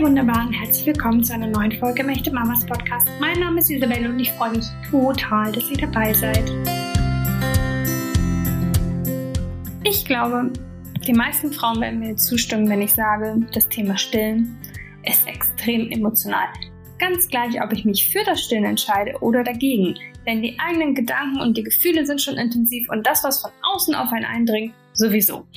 Wunderbaren, herzlich willkommen zu einer neuen Folge Mächte Mamas Podcast. Mein Name ist Isabelle und ich freue mich total, dass ihr dabei seid. Ich glaube, die meisten Frauen werden mir zustimmen, wenn ich sage, das Thema Stillen ist extrem emotional. Ganz gleich, ob ich mich für das Stillen entscheide oder dagegen. Denn die eigenen Gedanken und die Gefühle sind schon intensiv und das, was von außen auf einen eindringt, sowieso.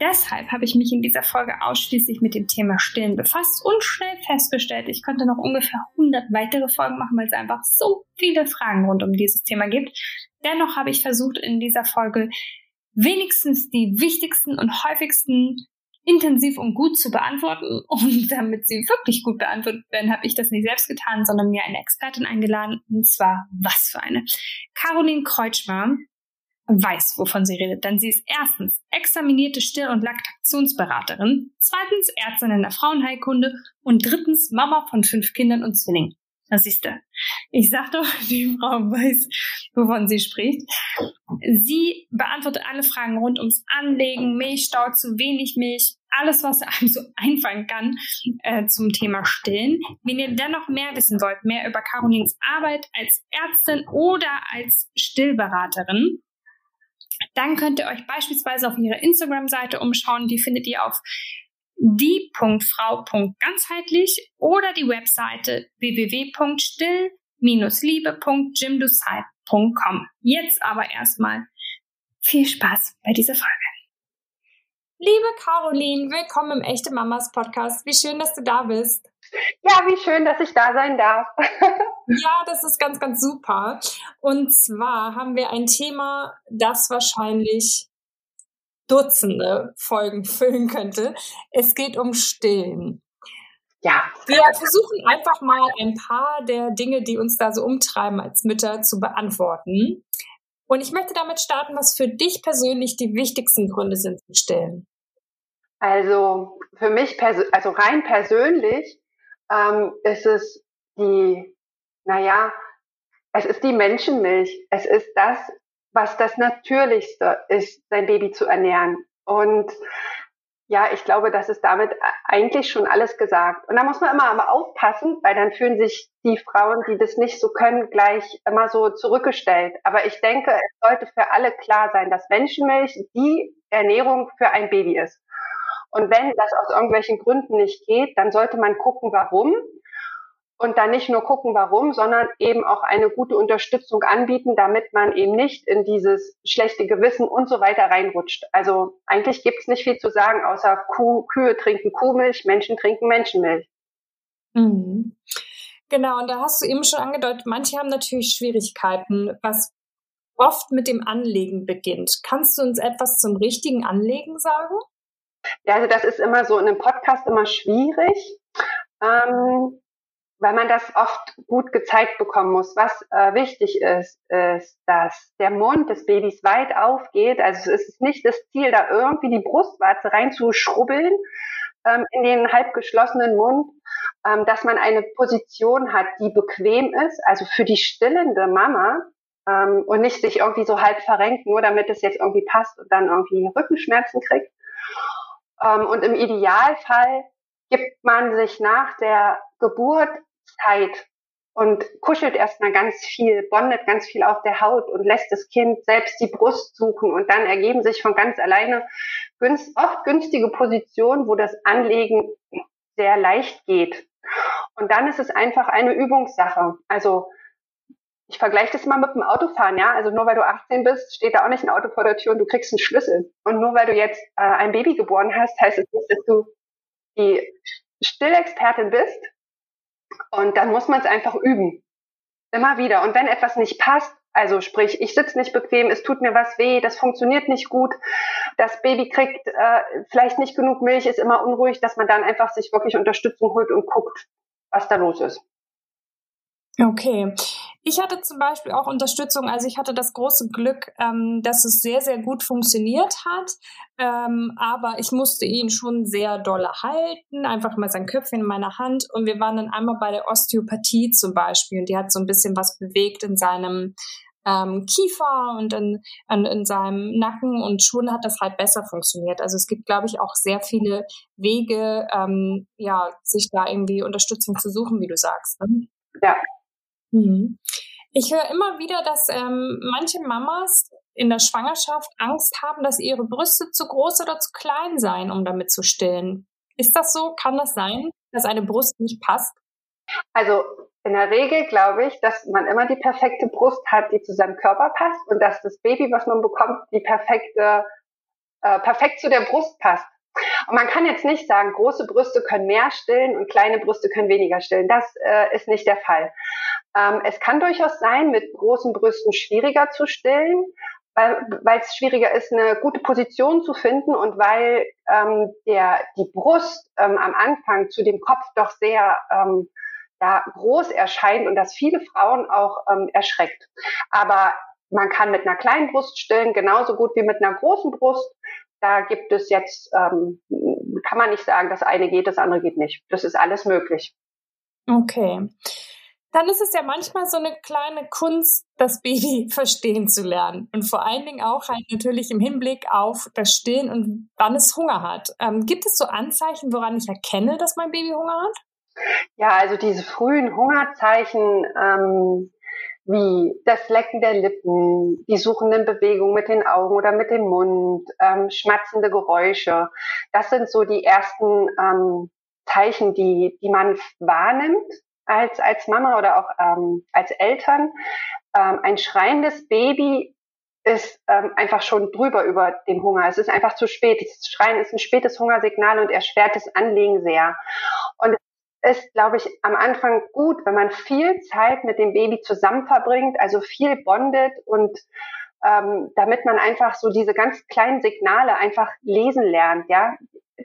Deshalb habe ich mich in dieser Folge ausschließlich mit dem Thema Stillen befasst und schnell festgestellt, ich könnte noch ungefähr 100 weitere Folgen machen, weil es einfach so viele Fragen rund um dieses Thema gibt. Dennoch habe ich versucht, in dieser Folge wenigstens die wichtigsten und häufigsten intensiv und gut zu beantworten. Und damit sie wirklich gut beantwortet werden, habe ich das nicht selbst getan, sondern mir eine Expertin eingeladen. Und zwar was für eine? Caroline Kreutschmer weiß, wovon sie redet, denn sie ist erstens examinierte Still- und Laktationsberaterin, zweitens Ärztin in der Frauenheilkunde und drittens Mama von fünf Kindern und Zwillingen. Das siehst du. Ich sag doch, die Frau weiß, wovon sie spricht. Sie beantwortet alle Fragen rund ums Anlegen, Milchstau, zu wenig Milch, alles, was einem so einfallen kann äh, zum Thema Stillen. Wenn ihr dennoch mehr wissen wollt, mehr über Carolins Arbeit als Ärztin oder als Stillberaterin, dann könnt ihr euch beispielsweise auf ihrer Instagram-Seite umschauen. Die findet ihr auf die.frau.ganzheitlich oder die Webseite www.still-liebe.jimdoside.com. Jetzt aber erstmal viel Spaß bei dieser Folge. Liebe Caroline, willkommen im Echte Mamas Podcast. Wie schön, dass du da bist. Ja, wie schön, dass ich da sein darf. ja, das ist ganz, ganz super. Und zwar haben wir ein Thema, das wahrscheinlich Dutzende Folgen füllen könnte. Es geht um Stillen. Ja. Wir versuchen einfach mal ein paar der Dinge, die uns da so umtreiben als Mütter, zu beantworten. Und ich möchte damit starten, was für dich persönlich die wichtigsten Gründe sind zu stillen. Also für mich, also rein persönlich, ähm, ist es die, naja, es ist die Menschenmilch. Es ist das, was das Natürlichste ist, sein Baby zu ernähren. Und ja, ich glaube, das ist damit eigentlich schon alles gesagt. Und da muss man immer aber aufpassen, weil dann fühlen sich die Frauen, die das nicht so können, gleich immer so zurückgestellt. Aber ich denke, es sollte für alle klar sein, dass Menschenmilch die Ernährung für ein Baby ist. Und wenn das aus irgendwelchen Gründen nicht geht, dann sollte man gucken, warum und dann nicht nur gucken, warum, sondern eben auch eine gute Unterstützung anbieten, damit man eben nicht in dieses schlechte Gewissen und so weiter reinrutscht. Also eigentlich gibt es nicht viel zu sagen, außer Kuh, Kühe trinken Kuhmilch, Menschen trinken Menschenmilch. Mhm. Genau, und da hast du eben schon angedeutet, manche haben natürlich Schwierigkeiten, was oft mit dem Anlegen beginnt. Kannst du uns etwas zum richtigen Anlegen sagen? Ja, also das ist immer so in einem Podcast immer schwierig. Ähm, weil man das oft gut gezeigt bekommen muss. Was äh, wichtig ist, ist, dass der Mund des Babys weit aufgeht. Also es ist nicht das Ziel, da irgendwie die Brustwarze reinzuschrubbeln ähm, in den halb geschlossenen Mund, ähm, dass man eine Position hat, die bequem ist, also für die stillende Mama ähm, und nicht sich irgendwie so halb verrenkt, nur damit es jetzt irgendwie passt und dann irgendwie Rückenschmerzen kriegt. Ähm, und im Idealfall gibt man sich nach der Geburt Zeit und kuschelt erstmal ganz viel, bondet ganz viel auf der Haut und lässt das Kind selbst die Brust suchen und dann ergeben sich von ganz alleine günst, oft günstige Positionen, wo das Anlegen sehr leicht geht. Und dann ist es einfach eine Übungssache. Also ich vergleiche das mal mit dem Autofahren, ja. Also nur weil du 18 bist, steht da auch nicht ein Auto vor der Tür und du kriegst einen Schlüssel. Und nur weil du jetzt äh, ein Baby geboren hast, heißt es nicht, dass du die Stillexpertin bist, und dann muss man es einfach üben. Immer wieder. Und wenn etwas nicht passt, also sprich, ich sitze nicht bequem, es tut mir was weh, das funktioniert nicht gut, das Baby kriegt äh, vielleicht nicht genug Milch, ist immer unruhig, dass man dann einfach sich wirklich Unterstützung holt und guckt, was da los ist. Okay. Ich hatte zum Beispiel auch Unterstützung, also ich hatte das große Glück, ähm, dass es sehr, sehr gut funktioniert hat. Ähm, aber ich musste ihn schon sehr dolle halten, einfach mal sein Köpfchen in meiner Hand. Und wir waren dann einmal bei der Osteopathie zum Beispiel und die hat so ein bisschen was bewegt in seinem ähm, Kiefer und in, in, in seinem Nacken und schon hat das halt besser funktioniert. Also es gibt, glaube ich, auch sehr viele Wege, ähm, ja, sich da irgendwie Unterstützung zu suchen, wie du sagst. Ne? Ja. Mhm. Ich höre immer wieder, dass ähm, manche Mamas in der Schwangerschaft Angst haben, dass ihre Brüste zu groß oder zu klein seien, um damit zu stillen. Ist das so? Kann das sein, dass eine Brust nicht passt? Also in der Regel glaube ich, dass man immer die perfekte Brust hat, die zu seinem Körper passt und dass das Baby, was man bekommt, die perfekte, äh, perfekt zu der Brust passt. Und man kann jetzt nicht sagen, große Brüste können mehr stillen und kleine Brüste können weniger stillen. Das äh, ist nicht der Fall. Ähm, es kann durchaus sein, mit großen Brüsten schwieriger zu stillen, weil es schwieriger ist, eine gute Position zu finden und weil ähm, der, die Brust ähm, am Anfang zu dem Kopf doch sehr ähm, ja, groß erscheint und das viele Frauen auch ähm, erschreckt. Aber man kann mit einer kleinen Brust stillen, genauso gut wie mit einer großen Brust. Da gibt es jetzt, ähm, kann man nicht sagen, das eine geht, das andere geht nicht. Das ist alles möglich. Okay dann ist es ja manchmal so eine kleine Kunst, das Baby verstehen zu lernen. Und vor allen Dingen auch halt natürlich im Hinblick auf das Stillen und wann es Hunger hat. Ähm, gibt es so Anzeichen, woran ich erkenne, dass mein Baby Hunger hat? Ja, also diese frühen Hungerzeichen, ähm, wie das Lecken der Lippen, die suchenden Bewegungen mit den Augen oder mit dem Mund, ähm, schmatzende Geräusche. Das sind so die ersten ähm, Zeichen, die, die man wahrnimmt als, als Mama oder auch ähm, als Eltern. Ähm, ein schreiendes Baby ist ähm, einfach schon drüber über dem Hunger. Es ist einfach zu spät. Das Schreien ist ein spätes Hungersignal und erschwert das Anliegen sehr. Und ist, glaube ich, am Anfang gut, wenn man viel Zeit mit dem Baby zusammen verbringt, also viel bondet und ähm, damit man einfach so diese ganz kleinen Signale einfach lesen lernt, ja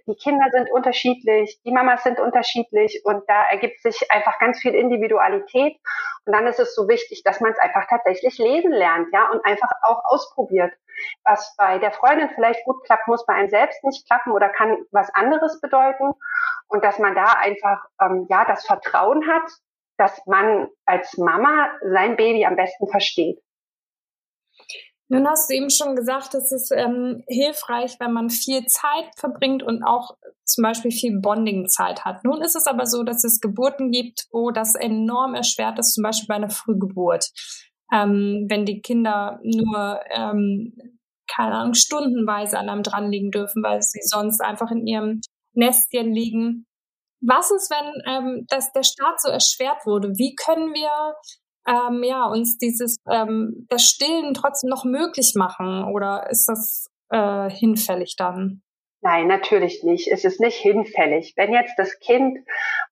die Kinder sind unterschiedlich, die Mamas sind unterschiedlich und da ergibt sich einfach ganz viel Individualität. Und dann ist es so wichtig, dass man es einfach tatsächlich lesen lernt, ja, und einfach auch ausprobiert. Was bei der Freundin vielleicht gut klappt, muss bei einem selbst nicht klappen oder kann was anderes bedeuten. Und dass man da einfach, ähm, ja, das Vertrauen hat, dass man als Mama sein Baby am besten versteht. Nun hast du eben schon gesagt, es ist ähm, hilfreich, wenn man viel Zeit verbringt und auch zum Beispiel viel Bonding-Zeit hat. Nun ist es aber so, dass es Geburten gibt, wo das enorm erschwert ist, zum Beispiel bei einer Frühgeburt. Ähm, wenn die Kinder nur, ähm, keine Ahnung, stundenweise an einem dran liegen dürfen, weil sie sonst einfach in ihrem Nestchen liegen. Was ist, wenn ähm, das, der Start so erschwert wurde? Wie können wir ähm, ja, uns dieses ähm, das Stillen trotzdem noch möglich machen oder ist das äh, hinfällig dann? Nein, natürlich nicht. Es ist nicht hinfällig. Wenn jetzt das Kind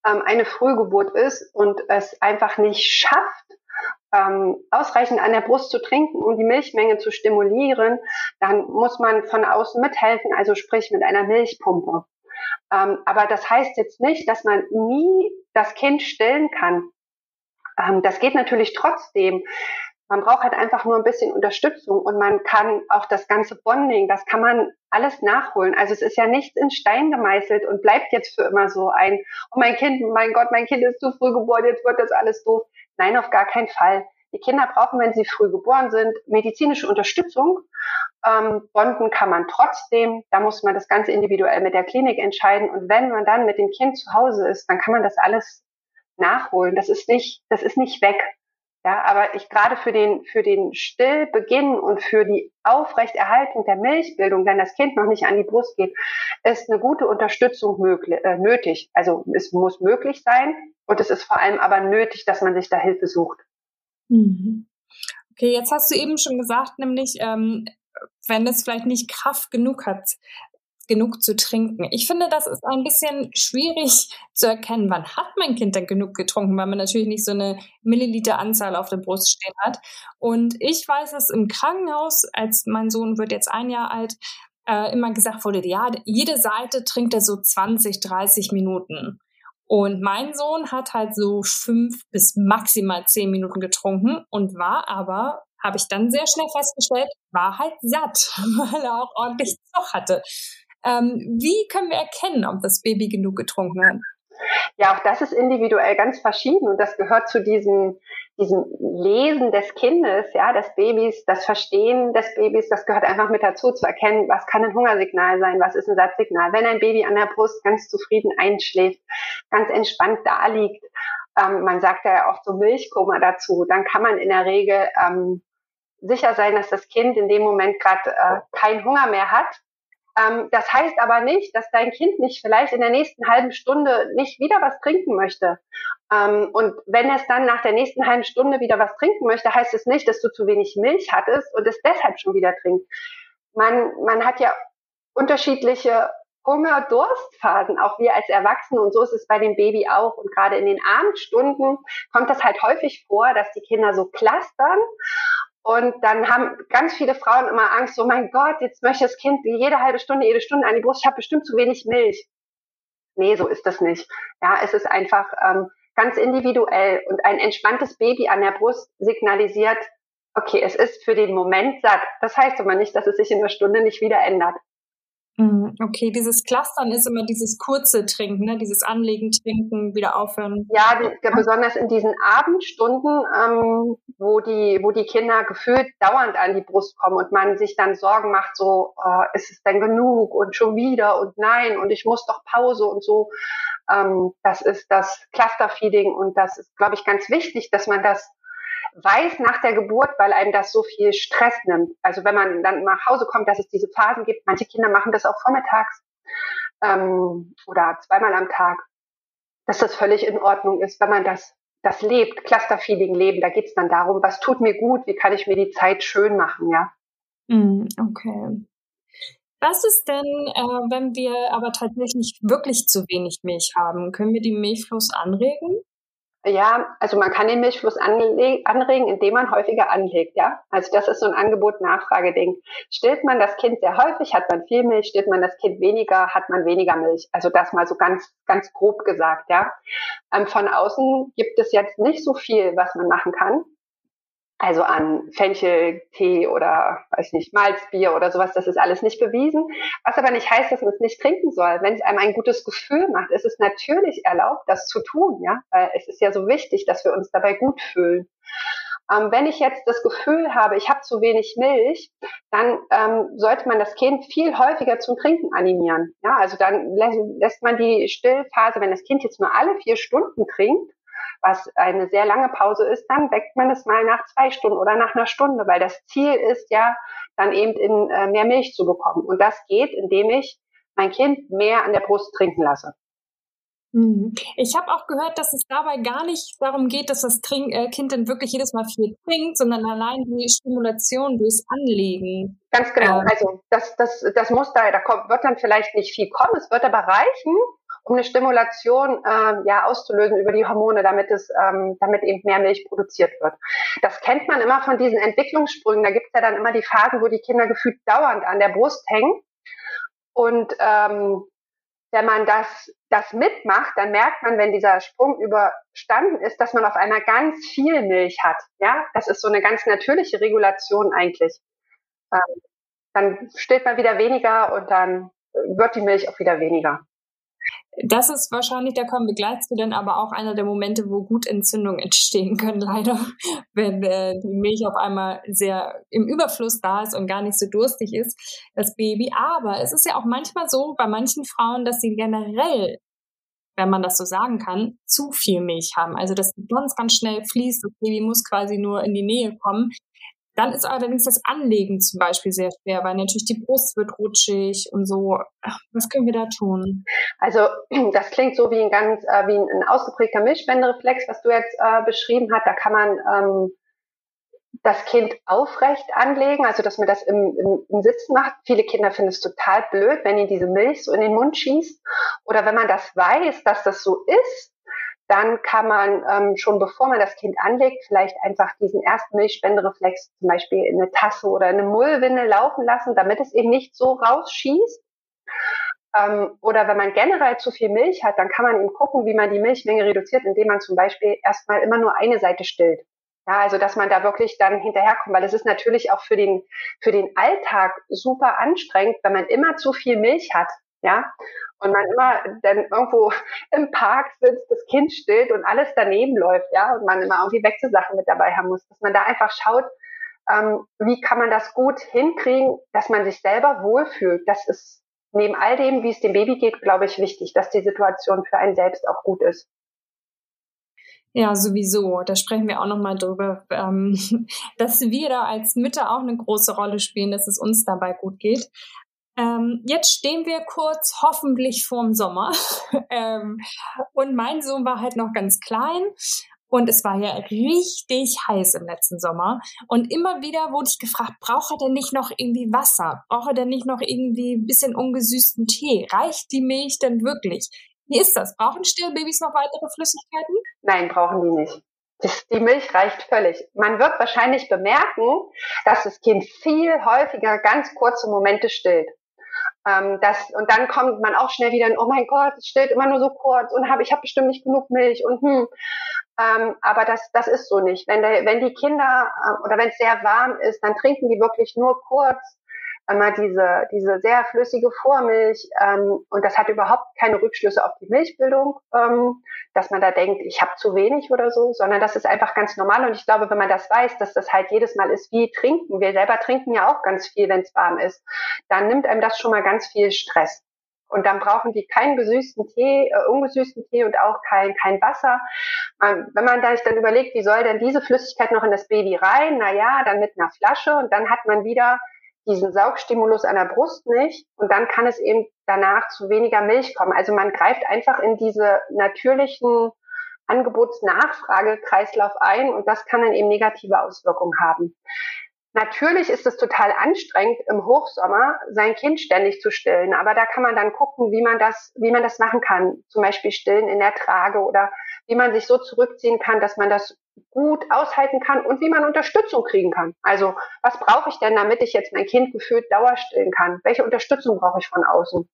ähm, eine Frühgeburt ist und es einfach nicht schafft, ähm, ausreichend an der Brust zu trinken, um die Milchmenge zu stimulieren, dann muss man von außen mithelfen, also sprich mit einer Milchpumpe. Ähm, aber das heißt jetzt nicht, dass man nie das Kind stillen kann. Ähm, das geht natürlich trotzdem. Man braucht halt einfach nur ein bisschen Unterstützung und man kann auch das ganze Bonding, das kann man alles nachholen. Also es ist ja nichts in Stein gemeißelt und bleibt jetzt für immer so ein, oh mein Kind, mein Gott, mein Kind ist zu früh geboren, jetzt wird das alles doof. Nein, auf gar keinen Fall. Die Kinder brauchen, wenn sie früh geboren sind, medizinische Unterstützung. Ähm, bonden kann man trotzdem. Da muss man das Ganze individuell mit der Klinik entscheiden. Und wenn man dann mit dem Kind zu Hause ist, dann kann man das alles nachholen. Das ist nicht, das ist nicht weg. Ja, aber ich gerade für den, für den Stillbeginn und für die Aufrechterhaltung der Milchbildung, wenn das Kind noch nicht an die Brust geht, ist eine gute Unterstützung möglich, äh, nötig. Also es muss möglich sein und es ist vor allem aber nötig, dass man sich da Hilfe sucht. Mhm. Okay, jetzt hast du eben schon gesagt, nämlich ähm, wenn es vielleicht nicht Kraft genug hat, genug zu trinken. Ich finde, das ist ein bisschen schwierig zu erkennen, wann hat mein Kind denn genug getrunken, weil man natürlich nicht so eine Milliliteranzahl auf der Brust stehen hat. Und ich weiß es im Krankenhaus, als mein Sohn wird jetzt ein Jahr alt, äh, immer gesagt wurde, ja, jede Seite trinkt er so 20, 30 Minuten. Und mein Sohn hat halt so fünf bis maximal zehn Minuten getrunken und war aber, habe ich dann sehr schnell festgestellt, war halt satt, weil er auch ordentlich Zoch hatte. Ähm, wie können wir erkennen, ob das Baby genug getrunken hat? Ja, auch das ist individuell ganz verschieden und das gehört zu diesem, diesem Lesen des Kindes, ja, des Babys, das Verstehen des Babys, das gehört einfach mit dazu, zu erkennen, was kann ein Hungersignal sein, was ist ein Satzsignal. Wenn ein Baby an der Brust ganz zufrieden einschläft, ganz entspannt da liegt, ähm, man sagt ja oft so Milchkoma dazu, dann kann man in der Regel ähm, sicher sein, dass das Kind in dem Moment gerade äh, keinen Hunger mehr hat. Ähm, das heißt aber nicht, dass dein Kind nicht vielleicht in der nächsten halben Stunde nicht wieder was trinken möchte. Ähm, und wenn es dann nach der nächsten halben Stunde wieder was trinken möchte, heißt es nicht, dass du zu wenig Milch hattest und es deshalb schon wieder trinkt. Man, man hat ja unterschiedliche Hunger, Durstphasen, auch wir als Erwachsene. Und so ist es bei dem Baby auch. Und gerade in den Abendstunden kommt das halt häufig vor, dass die Kinder so clustern. Und dann haben ganz viele Frauen immer Angst, so mein Gott, jetzt möchte das Kind jede halbe Stunde, jede Stunde an die Brust, ich habe bestimmt zu wenig Milch. Nee, so ist das nicht. Ja, es ist einfach ähm, ganz individuell und ein entspanntes Baby an der Brust signalisiert, okay, es ist für den Moment satt. Das heißt aber nicht, dass es sich in einer Stunde nicht wieder ändert. Mhm, okay, dieses Clustern ist immer dieses kurze Trinken, ne? dieses Anlegen, Trinken, wieder aufhören. Ja, die, besonders in diesen Abendstunden, ähm, wo die, wo die Kinder gefühlt dauernd an die Brust kommen und man sich dann Sorgen macht, so äh, ist es denn genug und schon wieder und nein und ich muss doch Pause und so. Ähm, das ist das Clusterfeeding und das ist, glaube ich, ganz wichtig, dass man das weiß nach der Geburt, weil einem das so viel Stress nimmt. Also wenn man dann nach Hause kommt, dass es diese Phasen gibt. Manche Kinder machen das auch vormittags ähm, oder zweimal am Tag, dass das völlig in Ordnung ist, wenn man das das lebt, Clusterfeeding leben. Da geht es dann darum, was tut mir gut, wie kann ich mir die Zeit schön machen, ja. Mm, okay. Was ist denn, äh, wenn wir aber tatsächlich wirklich zu wenig Milch haben? Können wir den Milchfluss anregen? Ja, also man kann den Milchfluss anregen, indem man häufiger anlegt, ja. Also das ist so ein Angebot-Nachfrage-Ding. Stillt man das Kind sehr häufig, hat man viel Milch, stillt man das Kind weniger, hat man weniger Milch. Also das mal so ganz, ganz grob gesagt, ja. Ähm, von außen gibt es jetzt nicht so viel, was man machen kann also an Fencheltee oder weiß nicht, Malzbier oder sowas, das ist alles nicht bewiesen. Was aber nicht heißt, dass man es nicht trinken soll. Wenn es einem ein gutes Gefühl macht, ist es natürlich erlaubt, das zu tun, ja, weil es ist ja so wichtig, dass wir uns dabei gut fühlen. Ähm, wenn ich jetzt das Gefühl habe, ich habe zu wenig Milch, dann ähm, sollte man das Kind viel häufiger zum Trinken animieren. Ja, also dann lässt man die Stillphase, wenn das Kind jetzt nur alle vier Stunden trinkt, was eine sehr lange Pause ist, dann weckt man es mal nach zwei Stunden oder nach einer Stunde, weil das Ziel ist ja, dann eben in äh, mehr Milch zu bekommen. Und das geht, indem ich mein Kind mehr an der Brust trinken lasse. Mhm. Ich habe auch gehört, dass es dabei gar nicht darum geht, dass das Trink äh, Kind dann wirklich jedes Mal viel trinkt, sondern allein die Stimulation durchs Anlegen. Ganz genau. Ähm. Also das, das, das muss da, da kommt, wird dann vielleicht nicht viel kommen, es wird aber reichen, um eine Stimulation äh, ja auszulösen über die Hormone, damit es, ähm, damit eben mehr Milch produziert wird. Das kennt man immer von diesen Entwicklungssprüngen. Da gibt es ja dann immer die Phasen, wo die Kinder gefühlt dauernd an der Brust hängen. Und ähm, wenn man das, das mitmacht, dann merkt man, wenn dieser Sprung überstanden ist, dass man auf einmal ganz viel Milch hat. Ja, das ist so eine ganz natürliche Regulation eigentlich. Ähm, dann stillt man wieder weniger und dann wird die Milch auch wieder weniger. Das ist wahrscheinlich, da kommen wir gleich zu, denn aber auch einer der Momente, wo gut Entzündungen entstehen können, leider, wenn äh, die Milch auf einmal sehr im Überfluss da ist und gar nicht so durstig ist, das Baby. Aber es ist ja auch manchmal so bei manchen Frauen, dass sie generell, wenn man das so sagen kann, zu viel Milch haben. Also dass ganz, ganz schnell fließt, das Baby muss quasi nur in die Nähe kommen. Dann ist allerdings das Anlegen zum Beispiel sehr schwer, weil natürlich die Brust wird rutschig und so. Was können wir da tun? Also das klingt so wie ein ganz äh, wie ein, ausgeprägter Milchspendereflex, was du jetzt äh, beschrieben hast. Da kann man ähm, das Kind aufrecht anlegen, also dass man das im, im, im Sitzen macht. Viele Kinder finden es total blöd, wenn ihnen diese Milch so in den Mund schießt. Oder wenn man das weiß, dass das so ist, dann kann man ähm, schon bevor man das Kind anlegt, vielleicht einfach diesen ersten Milchspendereflex zum Beispiel in eine Tasse oder in eine Mullwindel laufen lassen, damit es eben nicht so rausschießt. Ähm, oder wenn man generell zu viel Milch hat, dann kann man eben gucken, wie man die Milchmenge reduziert, indem man zum Beispiel erstmal immer nur eine Seite stillt. Ja, also dass man da wirklich dann hinterherkommt, weil es ist natürlich auch für den, für den Alltag super anstrengend, wenn man immer zu viel Milch hat. Ja, und man immer dann irgendwo im Park sitzt, das Kind stillt und alles daneben läuft, ja, und man immer irgendwie Wechselsachen mit dabei haben muss, dass man da einfach schaut, ähm, wie kann man das gut hinkriegen, dass man sich selber wohlfühlt. Das ist neben all dem, wie es dem Baby geht, glaube ich, wichtig, dass die Situation für einen selbst auch gut ist. Ja, sowieso. Da sprechen wir auch nochmal drüber, ähm, dass wir da als Mütter auch eine große Rolle spielen, dass es uns dabei gut geht. Ähm, jetzt stehen wir kurz hoffentlich vorm Sommer. ähm, und mein Sohn war halt noch ganz klein. Und es war ja richtig heiß im letzten Sommer. Und immer wieder wurde ich gefragt, braucht er denn nicht noch irgendwie Wasser? Braucht er denn nicht noch irgendwie ein bisschen ungesüßten Tee? Reicht die Milch denn wirklich? Wie ist das? Brauchen Stillbabys noch weitere Flüssigkeiten? Nein, brauchen die nicht. Die Milch reicht völlig. Man wird wahrscheinlich bemerken, dass das Kind viel häufiger ganz kurze Momente stillt. Ähm, das, und dann kommt man auch schnell wieder in, oh mein Gott, es stillt immer nur so kurz und hab, ich habe bestimmt nicht genug Milch und hm. Ähm, aber das, das ist so nicht. Wenn, der, wenn die Kinder äh, oder wenn es sehr warm ist, dann trinken die wirklich nur kurz einmal diese, diese sehr flüssige Vormilch ähm, und das hat überhaupt keine Rückschlüsse auf die Milchbildung, ähm, dass man da denkt, ich habe zu wenig oder so, sondern das ist einfach ganz normal und ich glaube, wenn man das weiß, dass das halt jedes Mal ist wie trinken, wir selber trinken ja auch ganz viel, wenn es warm ist, dann nimmt einem das schon mal ganz viel Stress. Und dann brauchen die keinen gesüßten Tee, äh, ungesüßten Tee und auch kein, kein Wasser. Ähm, wenn man sich dann überlegt, wie soll denn diese Flüssigkeit noch in das Baby rein? Na ja, dann mit einer Flasche und dann hat man wieder diesen Saugstimulus an der Brust nicht und dann kann es eben danach zu weniger Milch kommen. Also man greift einfach in diese natürlichen Angebotsnachfragekreislauf ein und das kann dann eben negative Auswirkungen haben. Natürlich ist es total anstrengend, im Hochsommer sein Kind ständig zu stillen, aber da kann man dann gucken, wie man das, wie man das machen kann. Zum Beispiel stillen in der Trage oder wie man sich so zurückziehen kann, dass man das gut aushalten kann und wie man Unterstützung kriegen kann. Also was brauche ich denn, damit ich jetzt mein Kind gefühlt dauerstillen kann? Welche Unterstützung brauche ich von außen?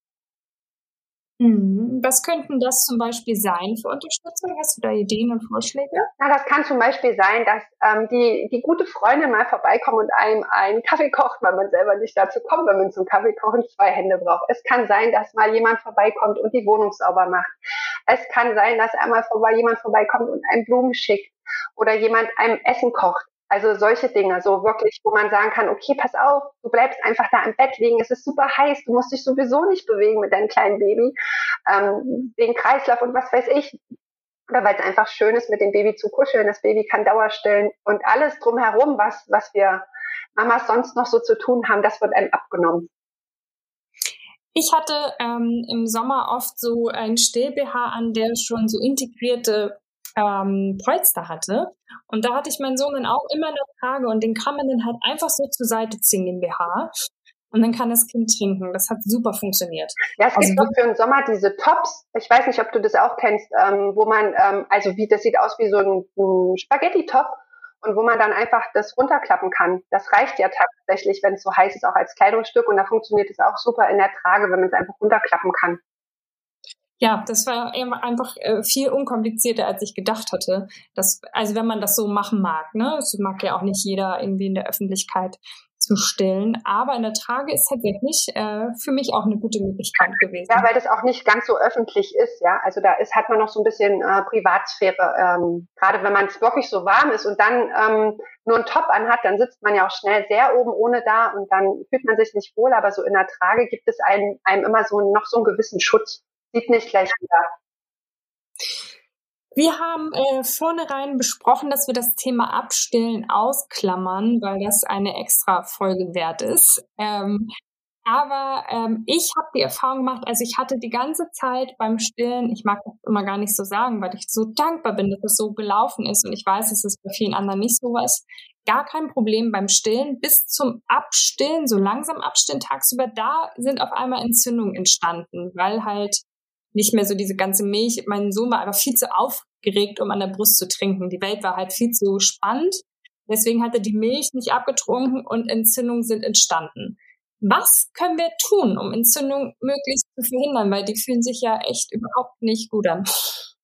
Mhm. Was könnten das zum Beispiel sein für Unterstützung? Hast du da Ideen und Vorschläge? Na, das kann zum Beispiel sein, dass ähm, die, die gute Freundin mal vorbeikommt und einem einen Kaffee kocht, weil man selber nicht dazu kommt, wenn man zum Kaffee kochen zwei Hände braucht. Es kann sein, dass mal jemand vorbeikommt und die Wohnung sauber macht. Es kann sein, dass einmal vorbei jemand vorbeikommt und einem Blumen schickt oder jemand einem Essen kocht. Also solche Dinge, so wirklich, wo man sagen kann, okay, pass auf, du bleibst einfach da im Bett liegen, es ist super heiß, du musst dich sowieso nicht bewegen mit deinem kleinen Baby, ähm, den Kreislauf und was weiß ich. Oder weil es einfach schön ist, mit dem Baby zu kuscheln, das Baby kann Dauerstillen und alles drumherum, was, was wir Mamas sonst noch so zu tun haben, das wird einem abgenommen. Ich hatte ähm, im Sommer oft so ein Still-BH an, der schon so integrierte ähm, Polster hatte. Und da hatte ich meinen Sohn dann auch immer in der Trage und den kann man dann halt einfach so zur Seite ziehen, den BH. Und dann kann das Kind trinken. Das hat super funktioniert. Ja, es also gibt doch für den Sommer diese Tops. Ich weiß nicht, ob du das auch kennst, ähm, wo man, ähm, also wie das sieht aus wie so ein, ein Spaghetti-Top und wo man dann einfach das runterklappen kann. Das reicht ja tatsächlich, wenn es so heiß ist, auch als Kleidungsstück und da funktioniert es auch super in der Trage, wenn man es einfach runterklappen kann ja, das war einfach äh, viel unkomplizierter, als ich gedacht hatte. Das, also wenn man das so machen mag, ne? Das mag ja auch nicht jeder irgendwie in der Öffentlichkeit zu stillen. Aber in der Trage ist tatsächlich äh, für mich auch eine gute Möglichkeit gewesen. Ja, weil das auch nicht ganz so öffentlich ist, ja. Also da ist, hat man noch so ein bisschen äh, Privatsphäre. Ähm, Gerade wenn man es wirklich so warm ist und dann ähm, nur einen Top anhat, dann sitzt man ja auch schnell sehr oben ohne da und dann fühlt man sich nicht wohl. Aber so in der Trage gibt es einem, einem immer so noch so einen gewissen Schutz sieht nicht gleich wieder. Wir haben äh, vornherein besprochen, dass wir das Thema Abstillen ausklammern, weil das eine extra Folge wert ist. Ähm, aber ähm, ich habe die Erfahrung gemacht, also ich hatte die ganze Zeit beim Stillen, ich mag das immer gar nicht so sagen, weil ich so dankbar bin, dass es so gelaufen ist und ich weiß, es ist bei vielen anderen nicht so was, gar kein Problem beim Stillen. Bis zum Abstillen, so langsam Abstillen tagsüber, da sind auf einmal Entzündungen entstanden, weil halt nicht mehr so diese ganze Milch. Mein Sohn war einfach viel zu aufgeregt, um an der Brust zu trinken. Die Welt war halt viel zu spannend. Deswegen hat er die Milch nicht abgetrunken und Entzündungen sind entstanden. Was können wir tun, um Entzündungen möglichst zu verhindern? Weil die fühlen sich ja echt überhaupt nicht gut an.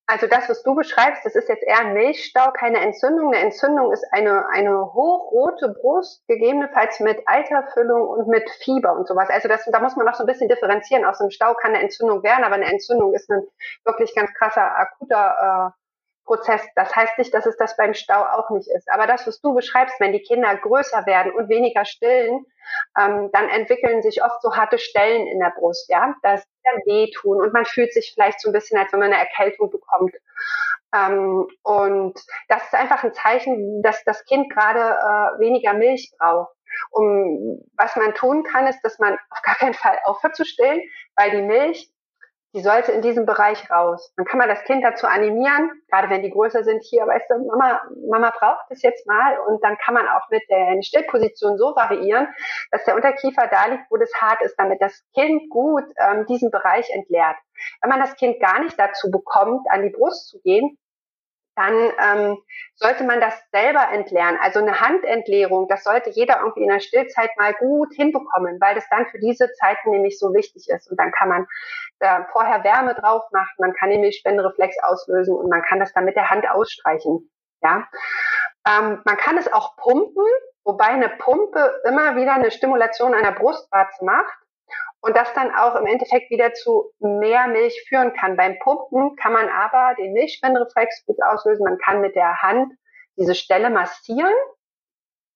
Also das, was du beschreibst, das ist jetzt eher ein Milchstau, keine Entzündung. Eine Entzündung ist eine. Eine hochrote Brust, gegebenenfalls mit Eiterfüllung und mit Fieber und sowas. Also das, da muss man noch so ein bisschen differenzieren. Aus einem Stau kann eine Entzündung werden, aber eine Entzündung ist ein wirklich ganz krasser, akuter äh, Prozess. Das heißt nicht, dass es das beim Stau auch nicht ist. Aber das, was du beschreibst, wenn die Kinder größer werden und weniger stillen, ähm, dann entwickeln sich oft so harte Stellen in der Brust, ja, dass dann wehtun und man fühlt sich vielleicht so ein bisschen, als wenn man eine Erkältung bekommt. Ähm, und das ist einfach ein Zeichen, dass das Kind gerade äh, weniger Milch braucht. Um, was man tun kann, ist, dass man auf gar keinen Fall aufhört zu stillen, weil die Milch die sollte in diesem Bereich raus. Dann kann man das Kind dazu animieren, gerade wenn die größer sind, hier, weißt du, Mama, Mama braucht das jetzt mal und dann kann man auch mit der Stillposition so variieren, dass der Unterkiefer da liegt, wo das hart ist, damit das Kind gut ähm, diesen Bereich entleert. Wenn man das Kind gar nicht dazu bekommt, an die Brust zu gehen, dann ähm, sollte man das selber entleeren. Also eine Handentleerung, das sollte jeder irgendwie in der Stillzeit mal gut hinbekommen, weil das dann für diese Zeiten nämlich so wichtig ist. Und dann kann man da vorher Wärme drauf machen, man kann den Milchspendenreflex auslösen und man kann das dann mit der Hand ausstreichen. Ja, ähm, man kann es auch pumpen, wobei eine Pumpe immer wieder eine Stimulation einer Brustwarze macht und das dann auch im Endeffekt wieder zu mehr Milch führen kann. Beim Pumpen kann man aber den Milchspendenreflex gut auslösen. Man kann mit der Hand diese Stelle massieren,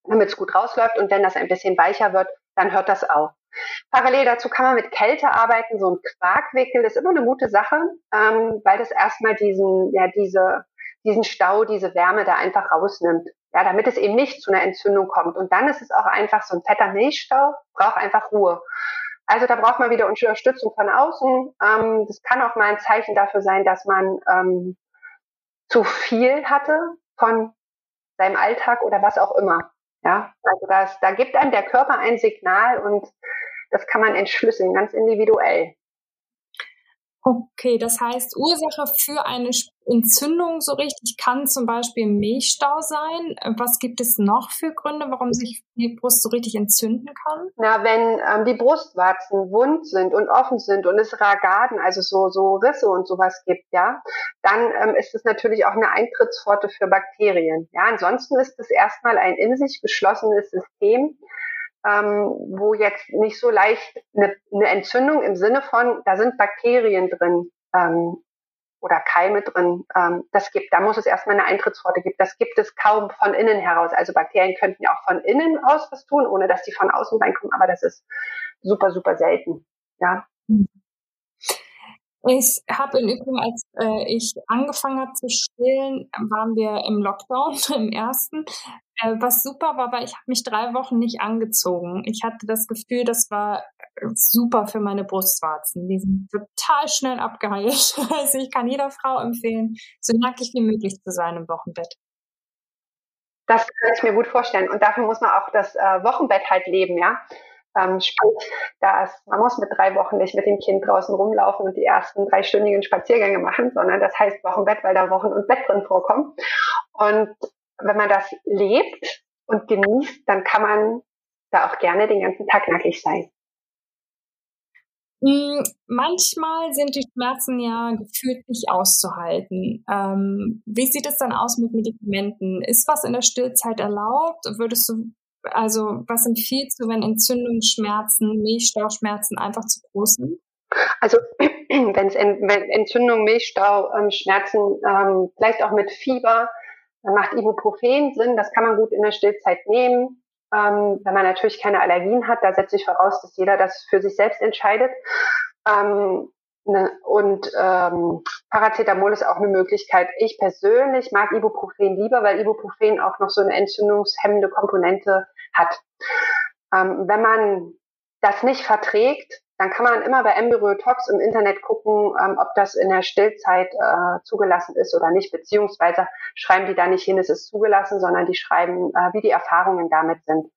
damit es gut rausläuft. Und wenn das ein bisschen weicher wird, dann hört das auf. Parallel dazu kann man mit Kälte arbeiten. So ein Quarkwickel ist immer eine gute Sache, ähm, weil das erstmal diesen, ja, diese, diesen Stau, diese Wärme da einfach rausnimmt. Ja, damit es eben nicht zu einer Entzündung kommt. Und dann ist es auch einfach so ein fetter Milchstau, braucht einfach Ruhe. Also da braucht man wieder Unterstützung von außen. Ähm, das kann auch mal ein Zeichen dafür sein, dass man ähm, zu viel hatte von seinem Alltag oder was auch immer. Ja, also das, da gibt einem der Körper ein Signal und das kann man entschlüsseln, ganz individuell. Okay, das heißt, Ursache für eine Entzündung so richtig kann zum Beispiel Milchstau sein. Was gibt es noch für Gründe, warum sich die Brust so richtig entzünden kann? Na, wenn ähm, die Brustwarzen wund sind und offen sind und es Ragaden, also so, so Risse und sowas gibt, ja, dann ähm, ist es natürlich auch eine Eintrittspforte für Bakterien. Ja, ansonsten ist es erstmal ein in sich geschlossenes System, ähm, wo jetzt nicht so leicht eine, eine, Entzündung im Sinne von, da sind Bakterien drin ähm, oder Keime drin, ähm, das gibt, da muss es erstmal eine Eintrittspforte geben. Das gibt es kaum von innen heraus. Also Bakterien könnten ja auch von innen aus was tun, ohne dass die von außen reinkommen, aber das ist super, super selten. Ja. Ich habe in Übrigen, als äh, ich angefangen habe zu stillen, waren wir im Lockdown, im ersten. Äh, was super war, weil ich habe mich drei Wochen nicht angezogen. Ich hatte das Gefühl, das war äh, super für meine Brustwarzen. Die sind total schnell abgeheilt. Also ich kann jeder Frau empfehlen, so nackig wie möglich zu sein im Wochenbett. Das kann ich mir gut vorstellen. Und dafür muss man auch das äh, Wochenbett halt leben, ja. Ähm, sprich, das, man muss mit drei Wochen nicht mit dem Kind draußen rumlaufen und die ersten dreistündigen Spaziergänge machen, sondern das heißt Wochenbett, weil da Wochen und Bett drin vorkommen. Und wenn man das lebt und genießt, dann kann man da auch gerne den ganzen Tag nackig sein. Hm, manchmal sind die Schmerzen ja gefühlt nicht auszuhalten. Ähm, wie sieht es dann aus mit Medikamenten? Ist was in der Stillzeit erlaubt? Würdest du, also was empfiehlst du, wenn Entzündungsschmerzen, Milchstauschmerzen einfach zu groß sind? Also wenn es Entzündung, Milchstau, ähm, Schmerzen, ähm, vielleicht auch mit Fieber, dann macht Ibuprofen Sinn, das kann man gut in der Stillzeit nehmen. Ähm, wenn man natürlich keine Allergien hat, da setze ich voraus, dass jeder das für sich selbst entscheidet. Ähm, ne, und ähm, Paracetamol ist auch eine Möglichkeit. Ich persönlich mag Ibuprofen lieber, weil Ibuprofen auch noch so eine entzündungshemmende Komponente hat. Ähm, wenn man das nicht verträgt, dann kann man immer bei Embryotox im Internet gucken, ähm, ob das in der Stillzeit äh, zugelassen ist oder nicht, beziehungsweise schreiben die da nicht hin, es ist zugelassen, sondern die schreiben, äh, wie die Erfahrungen damit sind.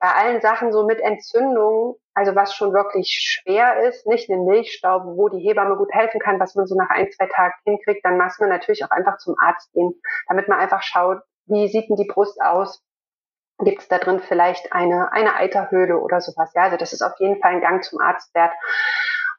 Bei allen Sachen so mit Entzündungen, also was schon wirklich schwer ist, nicht eine Milchstaub, wo die Hebamme gut helfen kann, was man so nach ein, zwei Tagen hinkriegt, dann muss man natürlich auch einfach zum Arzt gehen, damit man einfach schaut, wie sieht denn die Brust aus, gibt es da drin vielleicht eine, eine Eiterhöhle oder sowas. Ja, also das ist auf jeden Fall ein Gang zum Arzt wert.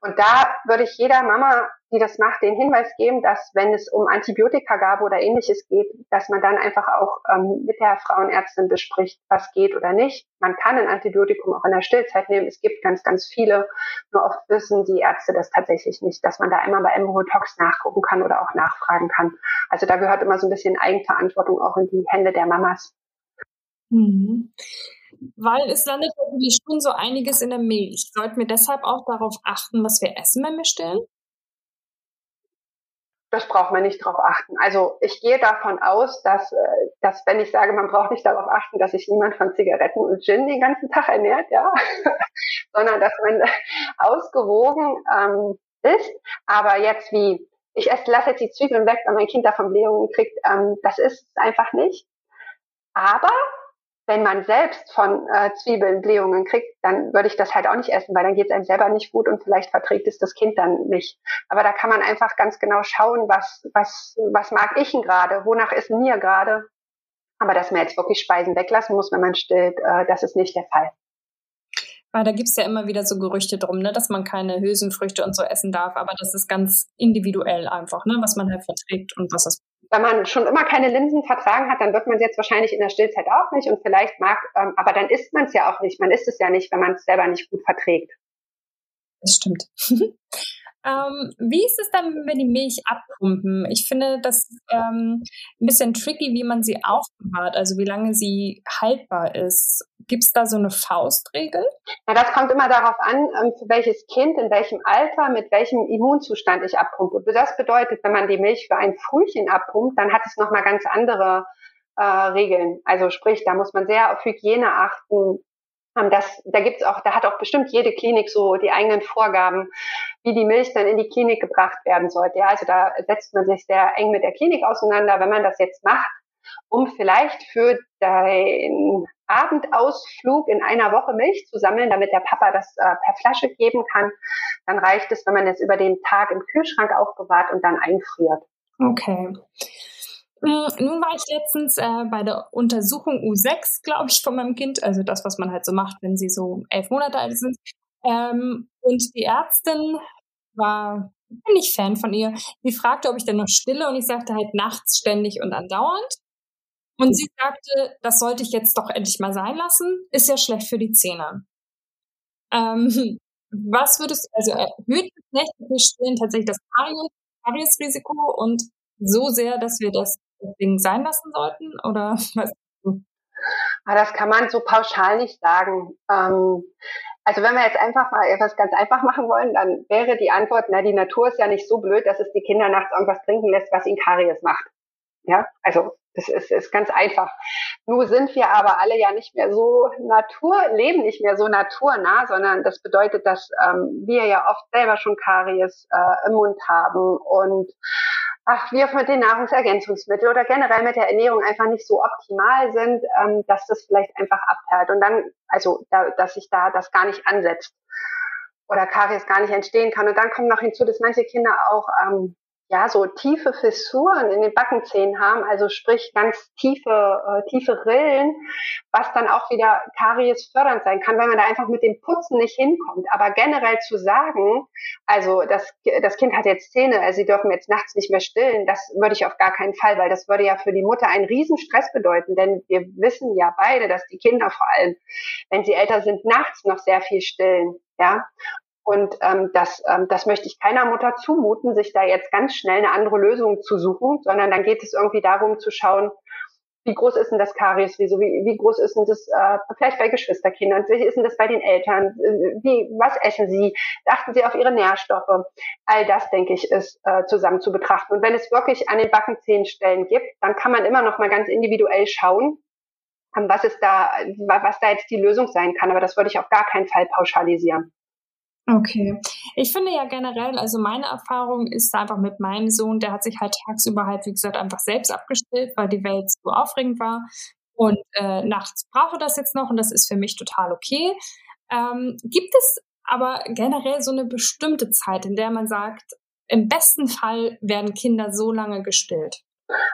Und da würde ich jeder Mama, die das macht, den Hinweis geben, dass wenn es um Antibiotikagabe oder ähnliches geht, dass man dann einfach auch ähm, mit der Frauenärztin bespricht, was geht oder nicht. Man kann ein Antibiotikum auch in der Stillzeit nehmen. Es gibt ganz, ganz viele. Nur oft wissen die Ärzte das tatsächlich nicht, dass man da immer bei Embrotox nachgucken kann oder auch nachfragen kann. Also da gehört immer so ein bisschen Eigenverantwortung auch in die Hände der Mamas. Mhm weil es landet natürlich schon so einiges in der Milch. Sollten wir deshalb auch darauf achten, was wir essen, wenn wir stillen? Das braucht man nicht darauf achten. Also ich gehe davon aus, dass, äh, dass wenn ich sage, man braucht nicht darauf achten, dass sich niemand von Zigaretten und Gin den ganzen Tag ernährt, ja, sondern dass man ausgewogen ähm, ist. Aber jetzt wie, ich esse, lasse jetzt die Zwiebeln weg, weil mein Kind davon Blähungen kriegt, ähm, das ist einfach nicht. Aber wenn man selbst von äh, Zwiebeln Blähungen kriegt, dann würde ich das halt auch nicht essen, weil dann geht es einem selber nicht gut und vielleicht verträgt es das Kind dann nicht. Aber da kann man einfach ganz genau schauen, was, was, was mag ich denn gerade, wonach ist mir gerade. Aber dass man jetzt wirklich Speisen weglassen muss, wenn man stillt, äh, das ist nicht der Fall. Weil da gibt's ja immer wieder so Gerüchte drum, ne, dass man keine Hülsenfrüchte und so essen darf, aber das ist ganz individuell einfach, ne, was man halt verträgt und was das wenn man schon immer keine Linsen vertragen hat, dann wird man es jetzt wahrscheinlich in der Stillzeit auch nicht und vielleicht mag, ähm, aber dann isst man es ja auch nicht. Man isst es ja nicht, wenn man es selber nicht gut verträgt. Das stimmt. Ähm, wie ist es dann, wenn wir die Milch abpumpen? Ich finde das ähm, ein bisschen tricky, wie man sie aufbewahrt, also wie lange sie haltbar ist. Gibt es da so eine Faustregel? Ja, das kommt immer darauf an, ähm, für welches Kind, in welchem Alter, mit welchem Immunzustand ich abpumpe. Das bedeutet, wenn man die Milch für ein Frühchen abpumpt, dann hat es nochmal ganz andere äh, Regeln. Also sprich, da muss man sehr auf Hygiene achten, das, da gibt's auch, da hat auch bestimmt jede Klinik so die eigenen Vorgaben, wie die Milch dann in die Klinik gebracht werden sollte. Ja, also da setzt man sich sehr eng mit der Klinik auseinander. Wenn man das jetzt macht, um vielleicht für den Abendausflug in einer Woche Milch zu sammeln, damit der Papa das äh, per Flasche geben kann, dann reicht es, wenn man es über den Tag im Kühlschrank aufbewahrt und dann einfriert. Okay. Hm, nun war ich letztens äh, bei der Untersuchung U6, glaube ich, von meinem Kind, also das, was man halt so macht, wenn sie so elf Monate alt sind. Ähm, und die Ärztin war, bin ich Fan von ihr, die fragte, ob ich denn noch stille und ich sagte halt nachts ständig und andauernd. Und sie sagte, das sollte ich jetzt doch endlich mal sein lassen, ist ja schlecht für die Zähne. Ähm, was würdest du, also erhöht das nächtliche Stillen tatsächlich das Karies-Risiko und so sehr, dass wir das Ding sein lassen sollten? Oder was? Ah, das kann man so pauschal nicht sagen. Ähm, also wenn wir jetzt einfach mal etwas ganz einfach machen wollen, dann wäre die Antwort, na, die Natur ist ja nicht so blöd, dass es die Kinder nachts irgendwas trinken lässt, was ihnen Karies macht. Ja, also das ist, ist ganz einfach. Nur sind wir aber alle ja nicht mehr so Natur, leben nicht mehr so naturnah, sondern das bedeutet, dass ähm, wir ja oft selber schon Karies äh, im Mund haben und ach, wir mit den Nahrungsergänzungsmitteln oder generell mit der Ernährung einfach nicht so optimal sind, ähm, dass das vielleicht einfach abhört und dann, also da, dass sich da das gar nicht ansetzt oder Karies gar nicht entstehen kann. Und dann kommt noch hinzu, dass manche Kinder auch ähm, ja, so tiefe Fissuren in den Backenzähnen haben, also sprich ganz tiefe, äh, tiefe Rillen, was dann auch wieder Karies fördernd sein kann, weil man da einfach mit dem Putzen nicht hinkommt. Aber generell zu sagen, also das, das Kind hat jetzt Zähne, also sie dürfen jetzt nachts nicht mehr stillen, das würde ich auf gar keinen Fall, weil das würde ja für die Mutter einen Riesenstress bedeuten, denn wir wissen ja beide, dass die Kinder vor allem, wenn sie älter sind, nachts noch sehr viel stillen. Ja, und ähm, das, ähm, das möchte ich keiner Mutter zumuten, sich da jetzt ganz schnell eine andere Lösung zu suchen, sondern dann geht es irgendwie darum zu schauen, wie groß ist denn das Kariesrisiko, wie, wie groß ist denn das äh, vielleicht bei Geschwisterkindern, wie ist denn das bei den Eltern, wie, was essen sie, achten sie auf ihre Nährstoffe. All das, denke ich, ist äh, zusammen zu betrachten. Und wenn es wirklich an den Backenzähnenstellen gibt, dann kann man immer noch mal ganz individuell schauen, ähm, was ist da, was da jetzt die Lösung sein kann. Aber das würde ich auf gar keinen Fall pauschalisieren. Okay. Ich finde ja generell, also meine Erfahrung ist einfach mit meinem Sohn, der hat sich halt tagsüber halt, wie gesagt, einfach selbst abgestellt, weil die Welt so aufregend war. Und äh, nachts brauche das jetzt noch und das ist für mich total okay. Ähm, gibt es aber generell so eine bestimmte Zeit, in der man sagt, im besten Fall werden Kinder so lange gestillt?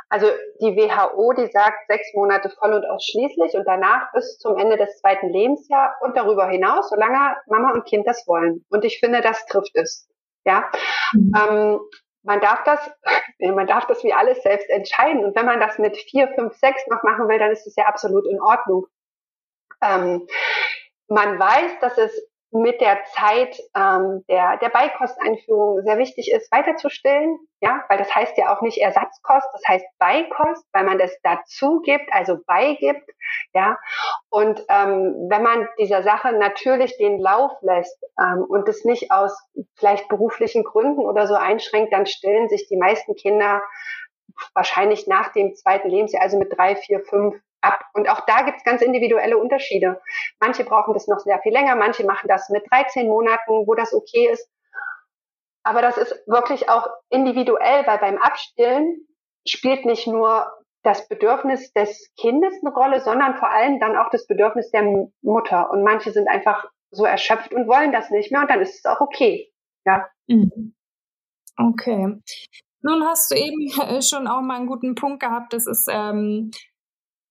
Also die WHO, die sagt sechs Monate voll und ausschließlich und danach bis zum Ende des zweiten Lebensjahres und darüber hinaus, solange Mama und Kind das wollen. Und ich finde, das trifft es. Ja, mhm. ähm, man darf das, man darf das wie alles selbst entscheiden. Und wenn man das mit vier, fünf, sechs noch machen will, dann ist es ja absolut in Ordnung. Ähm, man weiß, dass es mit der Zeit ähm, der, der Beikosteinführung sehr wichtig ist, weiterzustillen, ja, weil das heißt ja auch nicht Ersatzkost, das heißt Beikost, weil man das dazu gibt, also beigibt, ja. Und ähm, wenn man dieser Sache natürlich den Lauf lässt ähm, und es nicht aus vielleicht beruflichen Gründen oder so einschränkt, dann stillen sich die meisten Kinder wahrscheinlich nach dem zweiten Lebensjahr, also mit drei, vier, fünf ab. Und auch da gibt es ganz individuelle Unterschiede. Manche brauchen das noch sehr viel länger, manche machen das mit 13 Monaten, wo das okay ist. Aber das ist wirklich auch individuell, weil beim Abstillen spielt nicht nur das Bedürfnis des Kindes eine Rolle, sondern vor allem dann auch das Bedürfnis der Mutter. Und manche sind einfach so erschöpft und wollen das nicht mehr und dann ist es auch okay. Ja. Mhm. Okay. Nun hast du eben schon auch mal einen guten Punkt gehabt. Das ist ähm,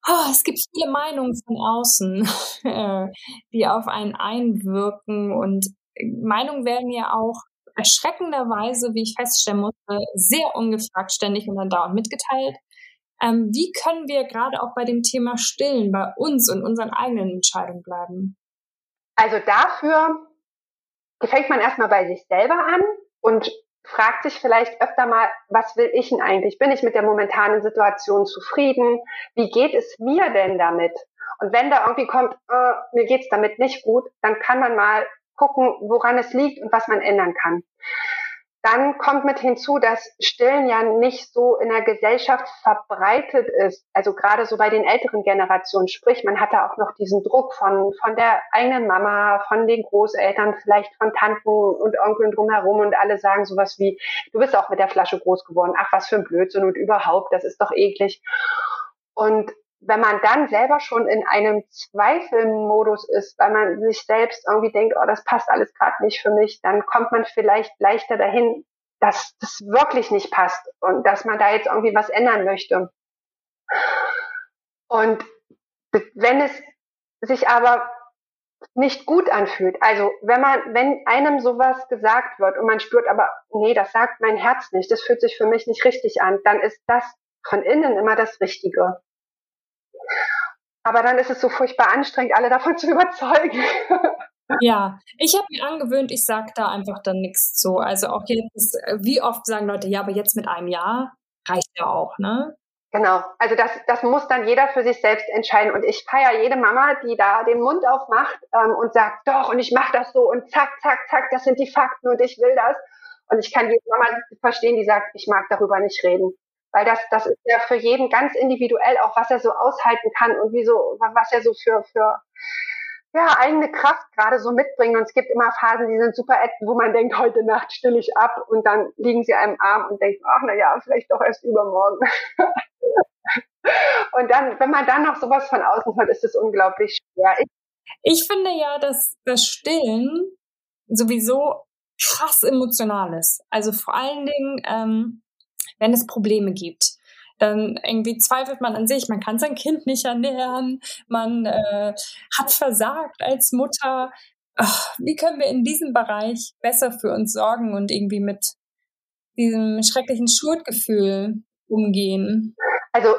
oh, es gibt viele Meinungen von außen, äh, die auf einen einwirken und Meinungen werden ja auch erschreckenderweise, wie ich feststellen musste, sehr ungefragt ständig und dann dauernd mitgeteilt. Ähm, wie können wir gerade auch bei dem Thema Stillen bei uns und unseren eigenen Entscheidungen bleiben? Also dafür fängt man erstmal bei sich selber an und fragt sich vielleicht öfter mal, was will ich denn eigentlich? Bin ich mit der momentanen Situation zufrieden? Wie geht es mir denn damit? Und wenn da irgendwie kommt, äh, mir geht's damit nicht gut, dann kann man mal gucken, woran es liegt und was man ändern kann. Dann kommt mit hinzu, dass Stillen ja nicht so in der Gesellschaft verbreitet ist. Also gerade so bei den älteren Generationen. Sprich, man hat da auch noch diesen Druck von, von der eigenen Mama, von den Großeltern, vielleicht von Tanten und Onkeln drumherum und alle sagen sowas wie, du bist auch mit der Flasche groß geworden. Ach, was für ein Blödsinn und überhaupt, das ist doch eklig. Und wenn man dann selber schon in einem Zweifelmodus ist, weil man sich selbst irgendwie denkt, oh, das passt alles gerade nicht für mich, dann kommt man vielleicht leichter dahin, dass das wirklich nicht passt und dass man da jetzt irgendwie was ändern möchte. Und wenn es sich aber nicht gut anfühlt, also wenn man, wenn einem sowas gesagt wird und man spürt aber, nee, das sagt mein Herz nicht, das fühlt sich für mich nicht richtig an, dann ist das von innen immer das Richtige. Aber dann ist es so furchtbar anstrengend, alle davon zu überzeugen. Ja, ich habe mir angewöhnt, ich sage da einfach dann nichts zu. Also auch jetzt, wie oft sagen Leute, ja, aber jetzt mit einem Jahr reicht ja auch, ne? Genau, also das, das muss dann jeder für sich selbst entscheiden. Und ich feiere jede Mama, die da den Mund aufmacht ähm, und sagt, doch, und ich mache das so und zack, zack, zack, das sind die Fakten und ich will das. Und ich kann jede Mama verstehen, die sagt, ich mag darüber nicht reden weil das, das ist ja für jeden ganz individuell, auch was er so aushalten kann und wieso, was er so für, für ja, eigene Kraft gerade so mitbringt. Und es gibt immer Phasen, die sind super wo man denkt, heute Nacht still ich ab und dann liegen sie einem Arm und denkt, ach na ja, vielleicht doch erst übermorgen. und dann, wenn man dann noch sowas von außen hört, ist es unglaublich schwer. Ich, ich finde ja, dass das Stillen sowieso krass emotional ist. Also vor allen Dingen, ähm, wenn es Probleme gibt. Dann irgendwie zweifelt man an sich, man kann sein Kind nicht ernähren, man äh, hat versagt als Mutter. Ach, wie können wir in diesem Bereich besser für uns sorgen und irgendwie mit diesem schrecklichen Schuldgefühl umgehen? Also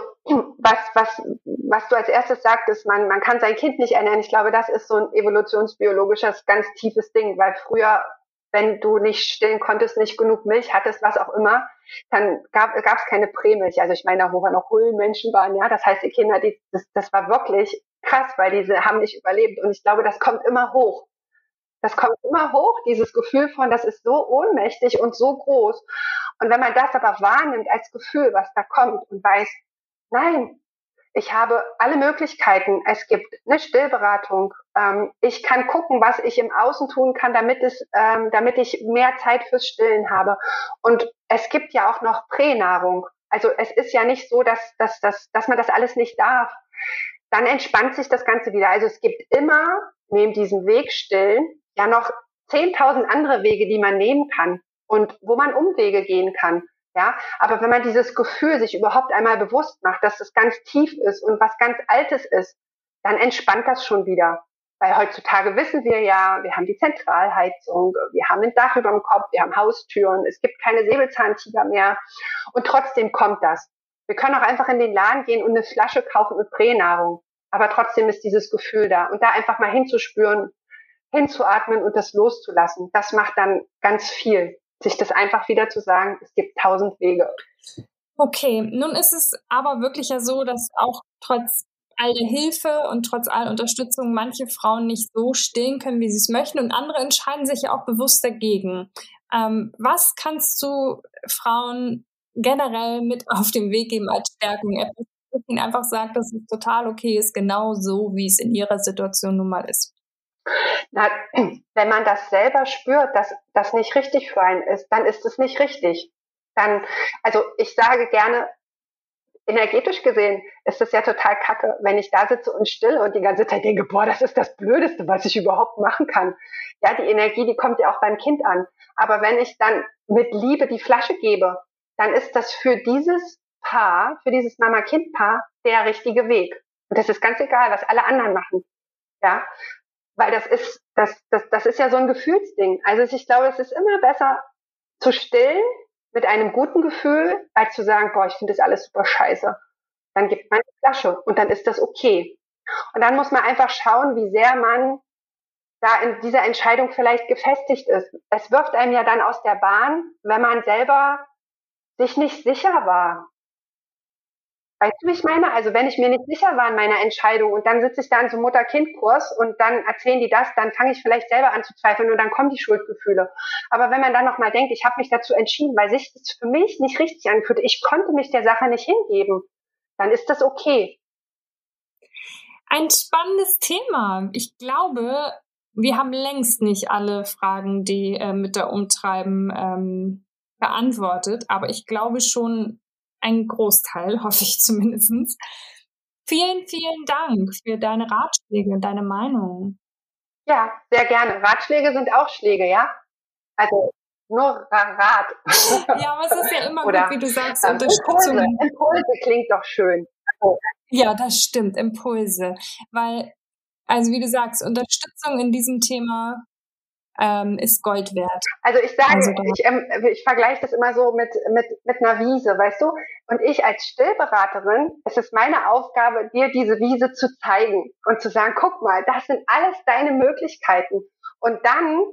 was, was, was du als erstes sagtest, man, man kann sein Kind nicht ernähren. Ich glaube, das ist so ein evolutionsbiologisches, ganz tiefes Ding, weil früher wenn du nicht stillen konntest, nicht genug Milch hattest, was auch immer, dann gab es keine Prämilch. Also ich meine, wo wir noch Höhlenmenschen waren, ja, das heißt, die Kinder, die, das, das war wirklich krass, weil diese haben nicht überlebt. Und ich glaube, das kommt immer hoch. Das kommt immer hoch, dieses Gefühl von, das ist so ohnmächtig und so groß. Und wenn man das aber wahrnimmt als Gefühl, was da kommt und weiß, nein, ich habe alle Möglichkeiten. Es gibt eine Stillberatung. Ähm, ich kann gucken, was ich im Außen tun kann, damit es, ähm, damit ich mehr Zeit fürs Stillen habe. Und es gibt ja auch noch Pränahrung. Also es ist ja nicht so, dass, dass, dass, dass man das alles nicht darf. Dann entspannt sich das Ganze wieder. Also es gibt immer neben diesem Weg stillen ja noch 10.000 andere Wege, die man nehmen kann und wo man Umwege gehen kann. Ja, aber wenn man dieses Gefühl sich überhaupt einmal bewusst macht, dass es ganz tief ist und was ganz Altes ist, dann entspannt das schon wieder. Weil heutzutage wissen wir ja, wir haben die Zentralheizung, wir haben ein Dach über dem Kopf, wir haben Haustüren, es gibt keine Säbelzahntiger mehr. Und trotzdem kommt das. Wir können auch einfach in den Laden gehen und eine Flasche kaufen mit Pränahrung. Aber trotzdem ist dieses Gefühl da. Und da einfach mal hinzuspüren, hinzuatmen und das loszulassen, das macht dann ganz viel sich das einfach wieder zu sagen, es gibt tausend Wege. Okay, nun ist es aber wirklich ja so, dass auch trotz all der Hilfe und trotz aller Unterstützung manche Frauen nicht so stehen können, wie sie es möchten und andere entscheiden sich ja auch bewusst dagegen. Ähm, was kannst du Frauen generell mit auf den Weg geben als Stärkung? Etwas, das ihnen einfach sagt, dass es total okay ist, genau so, wie es in ihrer Situation nun mal ist. Na, wenn man das selber spürt, dass das nicht richtig für einen ist, dann ist es nicht richtig. Dann, also ich sage gerne, energetisch gesehen ist es ja total kacke, wenn ich da sitze und still und die ganze Zeit denke, boah, das ist das Blödeste, was ich überhaupt machen kann. Ja, die Energie, die kommt ja auch beim Kind an. Aber wenn ich dann mit Liebe die Flasche gebe, dann ist das für dieses Paar, für dieses Mama-Kind-Paar der richtige Weg. Und das ist ganz egal, was alle anderen machen. Ja, weil das ist, das, das, das ist ja so ein Gefühlsding. Also ich glaube, es ist immer besser zu stillen mit einem guten Gefühl, als zu sagen, boah, ich finde das alles super scheiße. Dann gibt man die Flasche und dann ist das okay. Und dann muss man einfach schauen, wie sehr man da in dieser Entscheidung vielleicht gefestigt ist. Es wirft einem ja dann aus der Bahn, wenn man selber sich nicht sicher war. Weißt du, wie ich meine? Also wenn ich mir nicht sicher war in meiner Entscheidung und dann sitze ich da in so Mutter-Kind-Kurs und dann erzählen die das, dann fange ich vielleicht selber an zu zweifeln und dann kommen die Schuldgefühle. Aber wenn man dann nochmal denkt, ich habe mich dazu entschieden, weil sich das für mich nicht richtig anfühlt, ich konnte mich der Sache nicht hingeben, dann ist das okay. Ein spannendes Thema. Ich glaube, wir haben längst nicht alle Fragen, die äh, mit der Umtreiben ähm, beantwortet, aber ich glaube schon, ein Großteil, hoffe ich zumindest. Vielen, vielen Dank für deine Ratschläge und deine Meinung. Ja, sehr gerne. Ratschläge sind auch Schläge, ja? Also nur Rat. Ja, aber es ist ja immer Oder, gut, wie du sagst, ähm, Unterstützung. Impulse. Impulse klingt doch schön. Ja, das stimmt, Impulse. Weil, also wie du sagst, Unterstützung in diesem Thema ähm, ist Gold wert. Also ich sage, also ich, ähm, ich vergleiche das immer so mit, mit, mit einer Wiese, weißt du? Und ich als Stillberaterin, es ist meine Aufgabe, dir diese Wiese zu zeigen und zu sagen, guck mal, das sind alles deine Möglichkeiten. Und dann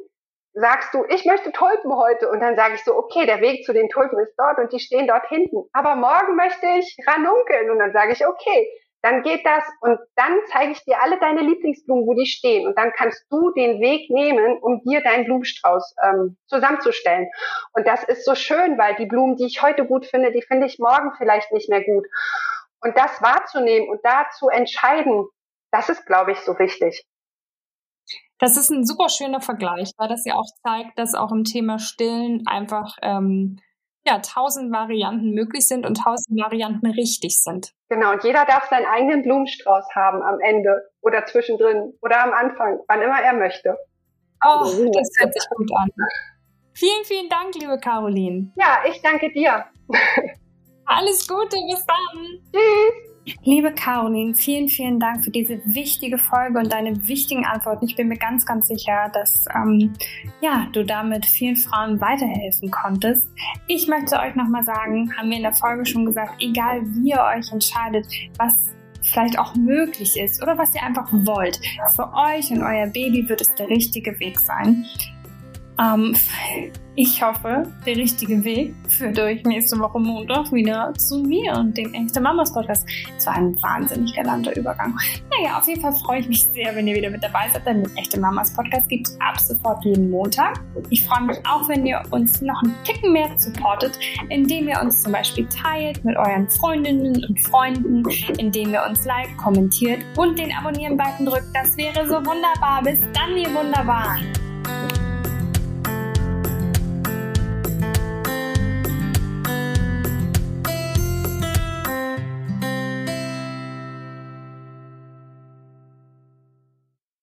sagst du, ich möchte Tulpen heute. Und dann sage ich so, okay, der Weg zu den Tulpen ist dort und die stehen dort hinten. Aber morgen möchte ich Ranunkeln. Und dann sage ich, okay, dann geht das und dann zeige ich dir alle deine Lieblingsblumen, wo die stehen. Und dann kannst du den Weg nehmen, um dir deinen Blumenstrauß ähm, zusammenzustellen. Und das ist so schön, weil die Blumen, die ich heute gut finde, die finde ich morgen vielleicht nicht mehr gut. Und das wahrzunehmen und da zu entscheiden, das ist, glaube ich, so wichtig. Das ist ein super schöner Vergleich, weil das ja auch zeigt, dass auch im Thema Stillen einfach ähm, ja, tausend Varianten möglich sind und tausend Varianten richtig sind. Genau, und jeder darf seinen eigenen Blumenstrauß haben am Ende oder zwischendrin oder am Anfang, wann immer er möchte. Oh, das hört sich gut an. Vielen, vielen Dank, liebe Caroline. Ja, ich danke dir. Alles Gute, bis dann. Liebe Caroline, vielen, vielen Dank für diese wichtige Folge und deine wichtigen Antworten. Ich bin mir ganz, ganz sicher, dass ähm, ja, du damit vielen Frauen weiterhelfen konntest. Ich möchte euch nochmal sagen, haben wir in der Folge schon gesagt, egal wie ihr euch entscheidet, was vielleicht auch möglich ist oder was ihr einfach wollt. Für euch und euer Baby wird es der richtige Weg sein. Ähm, ich hoffe, der richtige Weg führt euch nächste Woche Montag wieder zu mir und dem Echte Mamas Podcast. Es war ein wahnsinnig galanter Übergang. Naja, auf jeden Fall freue ich mich sehr, wenn ihr wieder mit dabei seid, denn den Echte Mamas Podcast gibt es ab sofort jeden Montag. Ich freue mich auch, wenn ihr uns noch einen Ticken mehr supportet, indem ihr uns zum Beispiel teilt mit euren Freundinnen und Freunden, indem ihr uns like, kommentiert und den Abonnieren-Button drückt. Das wäre so wunderbar. Bis dann, ihr Wunderbaren.